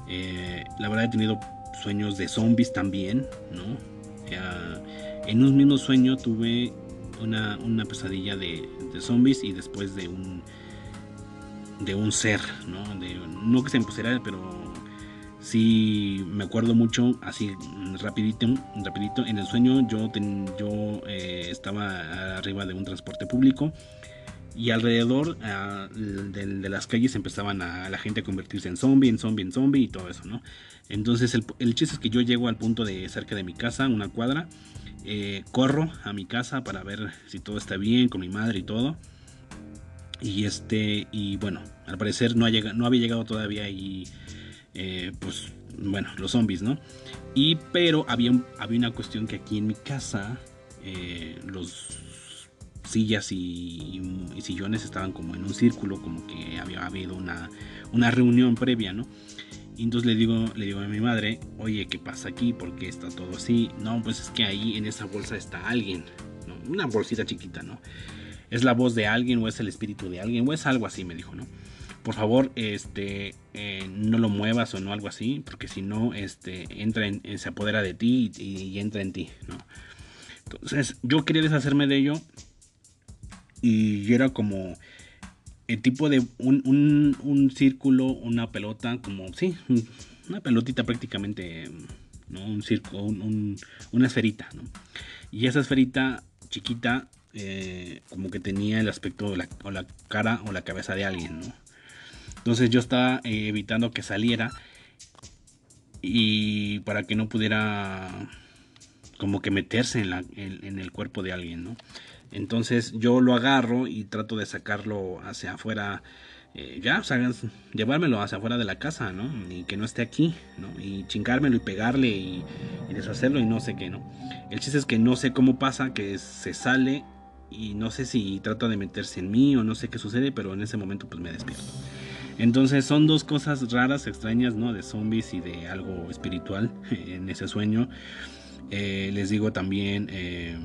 Eh, la verdad he tenido sueños de zombies también, ¿no? en un mismo sueño tuve una, pesadilla de, de zombies y después de un de un ser, ¿no? De, no que se impusiera, pero sí me acuerdo mucho, así rapidito, rapidito, en el sueño yo, yo eh, estaba arriba de un transporte público y alrededor ah, de, las calles empezaban a, la gente a convertirse en zombie, en zombie, en zombie y todo eso, ¿no? Entonces el, el chiste es que yo llego al punto de cerca de mi casa, una cuadra, eh, corro a mi casa para ver si todo está bien con mi madre y todo. Y este, y bueno, al parecer no, ha llegado, no había llegado todavía y eh, pues bueno, los zombies, ¿no? Y pero había, había una cuestión que aquí en mi casa eh, los sillas y, sillones estaban como en un círculo, como que había habido una, una reunión previa, ¿no? Y entonces le digo, le digo a mi madre, oye, ¿qué pasa aquí? ¿Por qué está todo así? No, pues es que ahí en esa bolsa está alguien, Una bolsita chiquita, ¿no? Es la voz de alguien o es el espíritu de alguien o es algo así, me dijo, ¿no? Por favor, este, eh, no lo muevas o no algo así, porque si no, este, entra en, se apodera de ti y, entra en ti, ¿no? Entonces, yo quería deshacerme de ello y era como el tipo de un, un, círculo, una pelota, como, sí, una pelotita prácticamente, ¿no? Un círculo, un, una esferita, ¿no? Y esa esferita chiquita, eh, como que tenía el aspecto o la, cara o la cabeza de alguien, ¿no? Entonces yo estaba eh, evitando que saliera y para que no pudiera como que meterse en, la, en el cuerpo de alguien, ¿no? Entonces yo lo agarro y trato de sacarlo hacia afuera. Eh, ya, o sea, llevármelo hacia afuera de la casa, ¿no? Y que no esté aquí, ¿no? Y chingármelo y pegarle y, deshacerlo y no sé qué, ¿no? El chiste es que no sé cómo pasa, que se sale y no sé si trata de meterse en mí o no sé qué sucede, pero en ese momento pues me despierto. Entonces son dos cosas raras, extrañas, ¿no? De zombies y de algo espiritual [LAUGHS] en ese sueño. Eh, les digo también... Eh,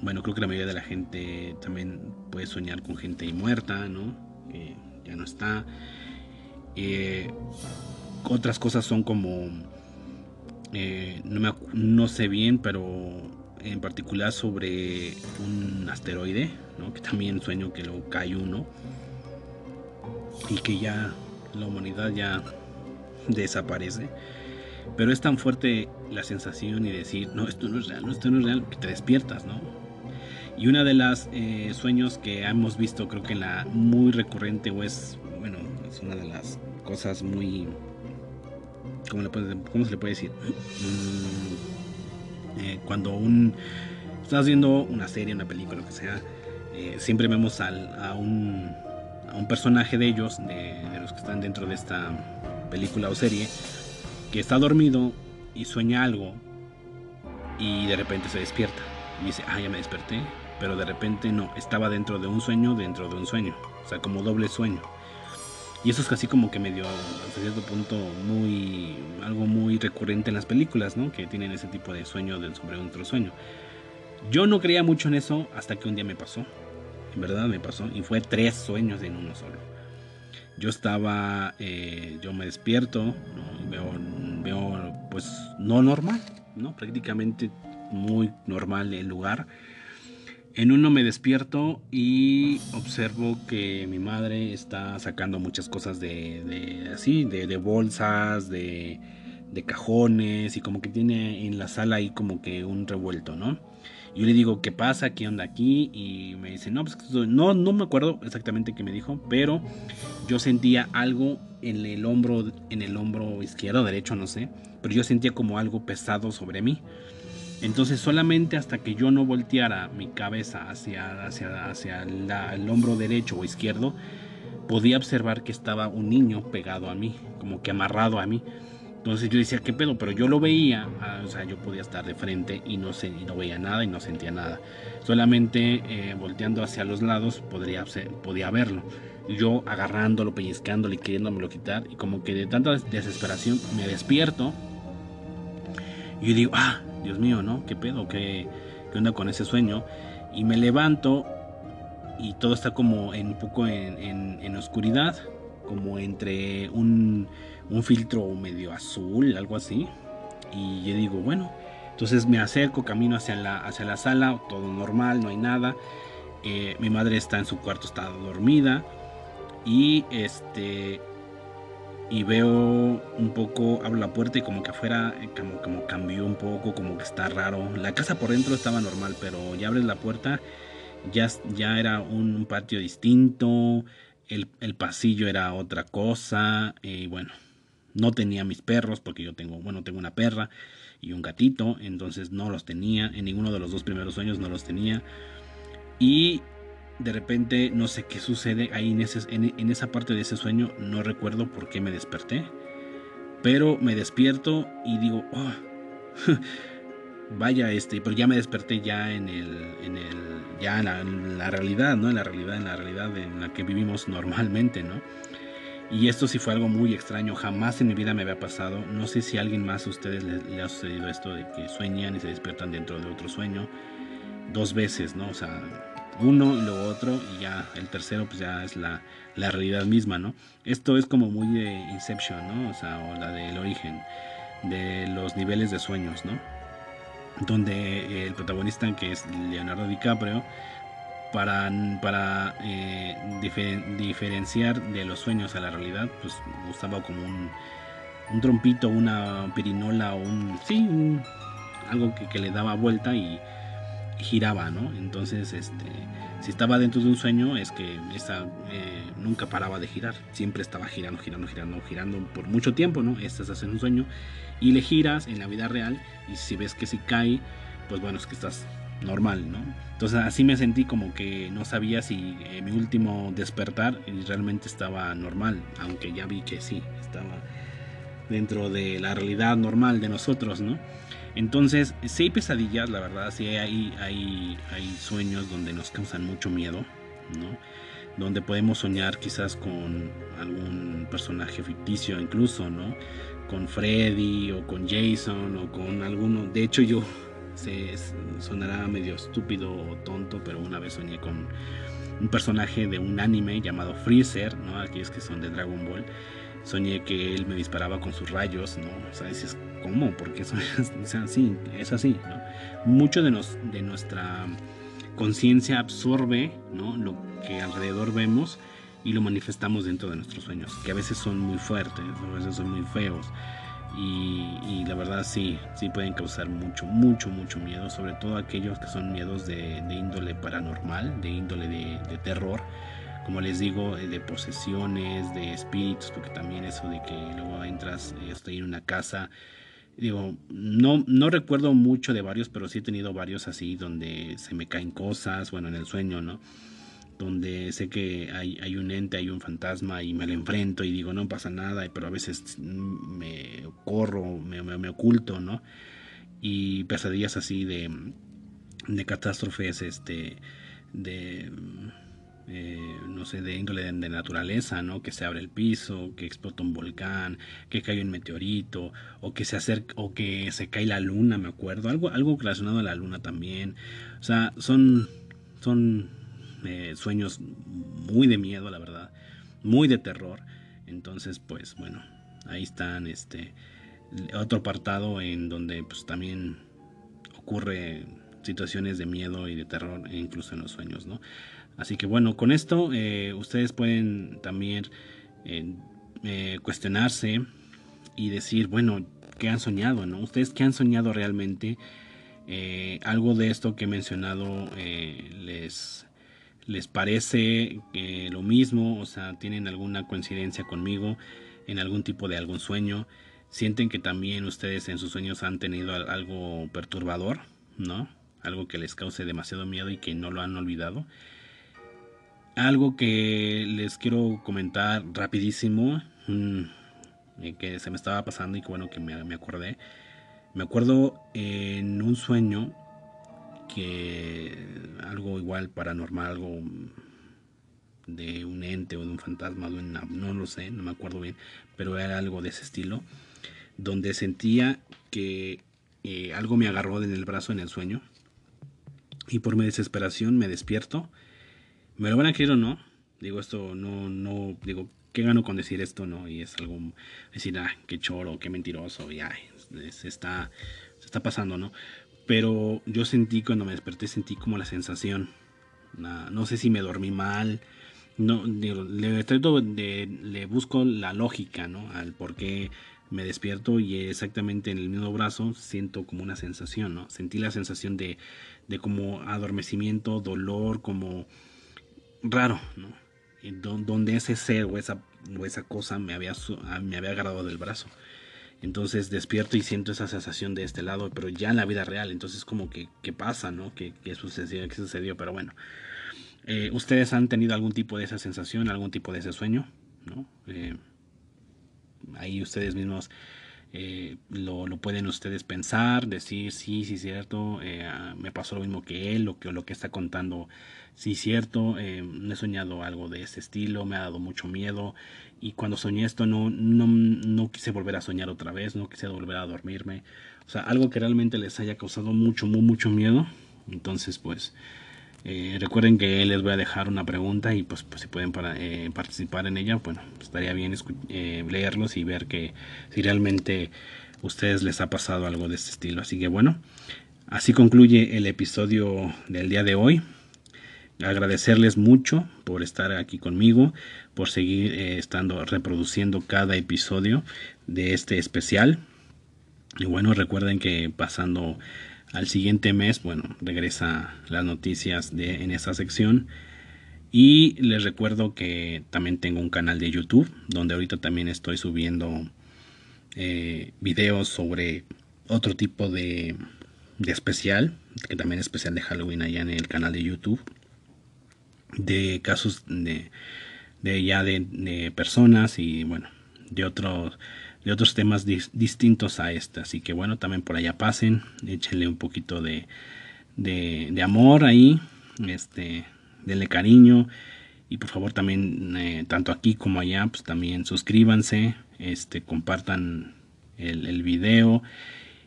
bueno, creo que la mayoría de la gente también puede soñar con gente muerta, ¿no? Que ya no está. Eh, otras cosas son como, no, no sé bien, pero en particular sobre un asteroide. Que también sueño que lo cae uno y que ya la humanidad ya desaparece. Pero es tan fuerte la sensación y decir, no, esto no es real, no, esto no es real, que te despiertas, ¿no? Y una de las eh, sueños que hemos visto, creo que la muy recurrente, o es, bueno, es una de las cosas muy. ¿Cómo, le cómo se le puede decir? Mm, eh, cuando un. Estás viendo una serie, una película, lo que sea, eh, siempre vemos a, un, a un personaje de ellos, de, de los que están dentro de esta película o serie, que está dormido y sueña algo y de repente se despierta y dice, ah, ya me desperté, pero de repente no, estaba dentro de un sueño, dentro de un sueño, o sea, como doble sueño. Y eso es casi como que me dio hasta cierto punto muy algo muy recurrente en las películas, ¿no? Que tienen ese tipo de sueño sobre otro sueño. Yo no creía mucho en eso hasta que un día me pasó. En verdad me pasó y fue tres sueños en uno solo. Yo estaba, eh, yo me despierto, veo, veo, pues no normal, ¿no? Prácticamente muy normal el lugar en uno me despierto y observo que mi madre está sacando muchas cosas de, así, de, bolsas, de, cajones y como que tiene en la sala ahí como que un revuelto, ¿no? Yo le digo, ¿qué pasa? ¿Qué onda aquí? Y me dice, no, pues no, no me acuerdo exactamente qué me dijo, pero yo sentía algo en el hombro, en el hombro izquierdo, derecho, no sé, pero yo sentía como algo pesado sobre mí. Entonces solamente hasta que yo no volteara mi cabeza hacia, hacia, hacia el hombro derecho o izquierdo, podía observar que estaba un niño pegado a mí, como que amarrado a mí. Entonces yo decía, ¿qué pedo? Pero yo lo veía, ah, o sea, yo podía estar de frente y no, sé, no veía nada y no sentía nada. Solamente eh, volteando hacia los lados podría, podía verlo. Yo agarrándolo, pellizcándolo y queriéndomelo quitar. Y como que de tanta desesperación me despierto. Y yo digo, ah, Dios mío, ¿no? ¿Qué pedo? ¿Qué, onda con ese sueño? Y me levanto y todo está como en un poco en, oscuridad, como entre un, filtro medio azul, algo así. Y yo digo, bueno, entonces me acerco, camino hacia la, hacia la sala, todo normal, no hay nada. Eh, mi madre está en su cuarto, está dormida. Y este y veo un poco, abro la puerta y como que afuera eh, como, como cambió un poco, como que está raro. La casa por dentro estaba normal, pero ya abres la puerta, ya, ya era un, patio distinto, el, el, pasillo era otra cosa, y bueno, no tenía mis perros porque yo tengo, bueno, tengo una perra y un gatito, entonces no los tenía, en ninguno de los dos primeros sueños no los tenía. Y de repente no sé qué sucede ahí en, ese, en, esa parte de ese sueño, no recuerdo por qué me desperté, pero me despierto y digo, oh, [LAUGHS] vaya este, pero ya me desperté ya en el, en el, ya en la, realidad, ¿no? En la realidad, en la realidad en la que vivimos normalmente, ¿no? Y esto sí fue algo muy extraño, jamás en mi vida me había pasado. No sé si a alguien más a ustedes le, ha sucedido esto de que sueñan y se despiertan dentro de otro sueño dos veces, ¿no? O sea, uno y luego otro y ya el tercero pues ya es la, realidad misma, ¿no? Esto es como muy de Inception, ¿no? O sea, o la del origen de los niveles de sueños, ¿no? Donde el protagonista que es Leonardo DiCaprio para, para eh, diferenciar de los sueños a la realidad, pues usaba como un, un trompito, una pirinola o un, sí, algo que, que le daba vuelta y giraba, ¿no? Entonces, este, si estaba dentro de un sueño, es que esa eh, nunca paraba de girar, siempre estaba girando, girando, girando, girando por mucho tiempo, ¿no? Estás en un sueño y le giras en la vida real y si ves que si cae, pues bueno, es que estás normal, ¿no? Entonces así me sentí como que no sabía si eh, mi último despertar realmente estaba normal, aunque ya vi que sí, estaba dentro de la realidad normal de nosotros, ¿no? Entonces, si hay pesadillas, la verdad, sí hay, hay, hay sueños donde nos causan mucho miedo, ¿no? Donde podemos soñar quizás con algún personaje ficticio incluso, ¿no? Con Freddy o con Jason o con alguno. De hecho, yo se sonará medio estúpido o tonto, pero una vez soñé con un personaje de un anime llamado Freezer, ¿no? Aquí es que son de Dragon Ball. Soñé que él me disparaba con sus rayos, ¿no? O sea, dices, ¿cómo? Porque eso es así, [LAUGHS] es así, ¿no? Mucho de, nos, de nuestra conciencia absorbe, ¿no? Lo que alrededor vemos y lo manifestamos dentro de nuestros sueños, que a veces son muy fuertes, a veces son muy feos. Y, la verdad sí, sí pueden causar mucho, mucho, mucho miedo, sobre todo aquellos que son miedos de, índole paranormal, de índole de, de terror, como les digo, de posesiones, de espíritus, porque también eso de que luego entras, estoy en una casa digo, no, no recuerdo mucho de varios, pero sí he tenido varios así donde se me caen cosas, bueno, en el sueño, ¿no? Donde sé que hay, hay un ente, hay un fantasma y me lo enfrento y digo, no pasa nada, pero a veces me corro, me, me, oculto, ¿no? Y pesadillas así de, de catástrofes, este, de eh, no sé, de índole de, naturaleza, ¿no? Que se abre el piso, que explota un volcán, que cae un meteorito, o que se acerca, o que se cae la luna, me acuerdo, algo, algo relacionado a la luna también. O sea, son, son eh, sueños muy de miedo, la verdad, muy de terror. Entonces, pues bueno, ahí están, este, otro apartado en donde pues también ocurre situaciones de miedo y de terror, incluso en los sueños, ¿no? Así que bueno, con esto eh, ustedes pueden también eh, eh, cuestionarse y decir, bueno, ¿qué han soñado? ¿no? ¿Ustedes qué han soñado realmente? algo de esto que he mencionado les, les parece lo mismo, o sea, tienen alguna coincidencia conmigo en algún tipo de algún sueño, sienten que también ustedes en sus sueños han tenido algo perturbador, ¿no? Algo que les cause demasiado miedo y que no lo han olvidado. Algo que les quiero comentar rapidísimo, mm, que se me estaba pasando y que bueno que me, acordé. Me acuerdo en un sueño que algo igual paranormal, algo de un ente o de un fantasma, no lo sé, no me acuerdo bien, pero era algo de ese estilo, donde sentía que eh, algo me agarró en el brazo en el sueño y por mi desesperación me despierto me lo van a creer o no. Digo, esto no, no, digo, ¿qué gano con decir esto? No, y es algo, decir, ah, qué choro, qué mentiroso, ya, se está, se está pasando, ¿no? Pero yo sentí, cuando me desperté, sentí como la sensación, no sé si me dormí mal, no le trato de le busco la lógica no al por qué me despierto y exactamente en el mismo brazo siento como una sensación no sentí la sensación de, de como adormecimiento dolor como raro no donde ese ser o esa o esa cosa me había me había agarrado del brazo. Entonces despierto y siento esa sensación de este lado pero ya en la vida real. Entonces como que qué pasa no qué, qué sucedió qué sucedió pero bueno eh, ¿Ustedes han tenido algún tipo de esa sensación, algún tipo de ese sueño? ¿no? Eh, ahí ustedes mismos eh, lo, pueden ustedes pensar, decir, sí, sí, cierto, me pasó lo mismo que él, lo que, lo que está contando, sí, cierto, he soñado algo de ese estilo, me ha dado mucho miedo y cuando soñé esto no, no, no quise volver a soñar otra vez, no quise volver a dormirme, o sea, algo que realmente les haya causado mucho, muy, mucho miedo, entonces pues eh, recuerden que les voy a dejar una pregunta y pues, pues si pueden eh, participar en ella, bueno, estaría bien eh, leerlos y ver que si realmente ustedes les ha pasado algo de este estilo. Así que bueno, así concluye el episodio del día de hoy. Agradecerles mucho por estar aquí conmigo, por seguir estando reproduciendo cada episodio de este especial. Y bueno, recuerden que pasando al siguiente mes, bueno, regresa las noticias de, en esa sección. Y les recuerdo que también tengo un canal de YouTube donde ahorita también estoy subiendo eh, videos sobre otro tipo de, de especial, que también es especial de Halloween allá en el canal de YouTube, de casos de, de ya de, de personas y bueno, de otros de otros temas distintos a este. Así que bueno, también por allá pasen, échenle un poquito de, de, amor ahí, este, denle cariño y por favor también, eh, tanto aquí como allá, pues también suscríbanse, este, compartan el, video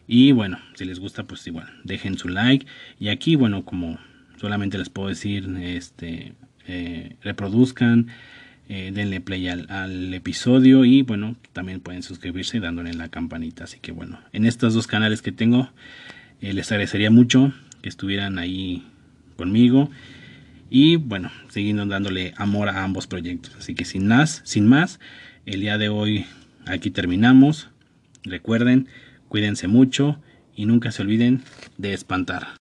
y bueno, si les gusta, pues igual, dejen su like. Y aquí, bueno, como solamente les puedo decir, este, eh, reproduzcan eh, denle play al, episodio y bueno, también pueden suscribirse dándole la campanita. Así que bueno, en estos dos canales que tengo, eh, les agradecería mucho que estuvieran ahí conmigo y bueno, siguiendo dándole amor a ambos proyectos. Así que sin más, sin más, el día de hoy aquí terminamos. Recuerden, cuídense mucho y nunca se olviden de espantar.